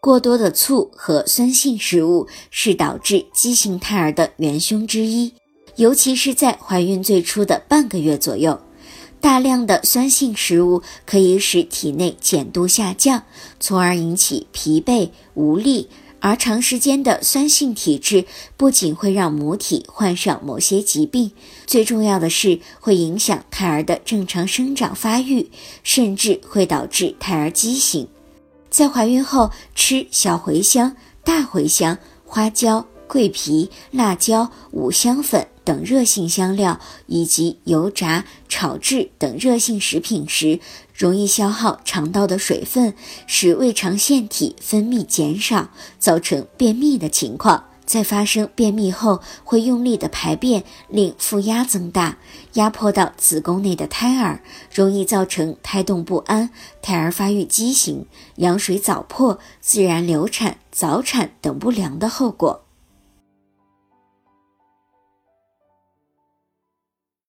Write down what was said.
过多的醋和酸性食物是导致畸形胎儿的元凶之一，尤其是在怀孕最初的半个月左右。大量的酸性食物可以使体内碱度下降，从而引起疲惫无力。而长时间的酸性体质不仅会让母体患上某些疾病，最重要的是会影响胎儿的正常生长发育，甚至会导致胎儿畸形。在怀孕后吃小茴香、大茴香、花椒、桂皮、辣椒、五香粉等热性香料，以及油炸、炒制等热性食品时，容易消耗肠道的水分，使胃肠腺体分泌减少，造成便秘的情况。在发生便秘后，会用力的排便，令腹压增大，压迫到子宫内的胎儿，容易造成胎动不安、胎儿发育畸形、羊水早破、自然流产、早产等不良的后果。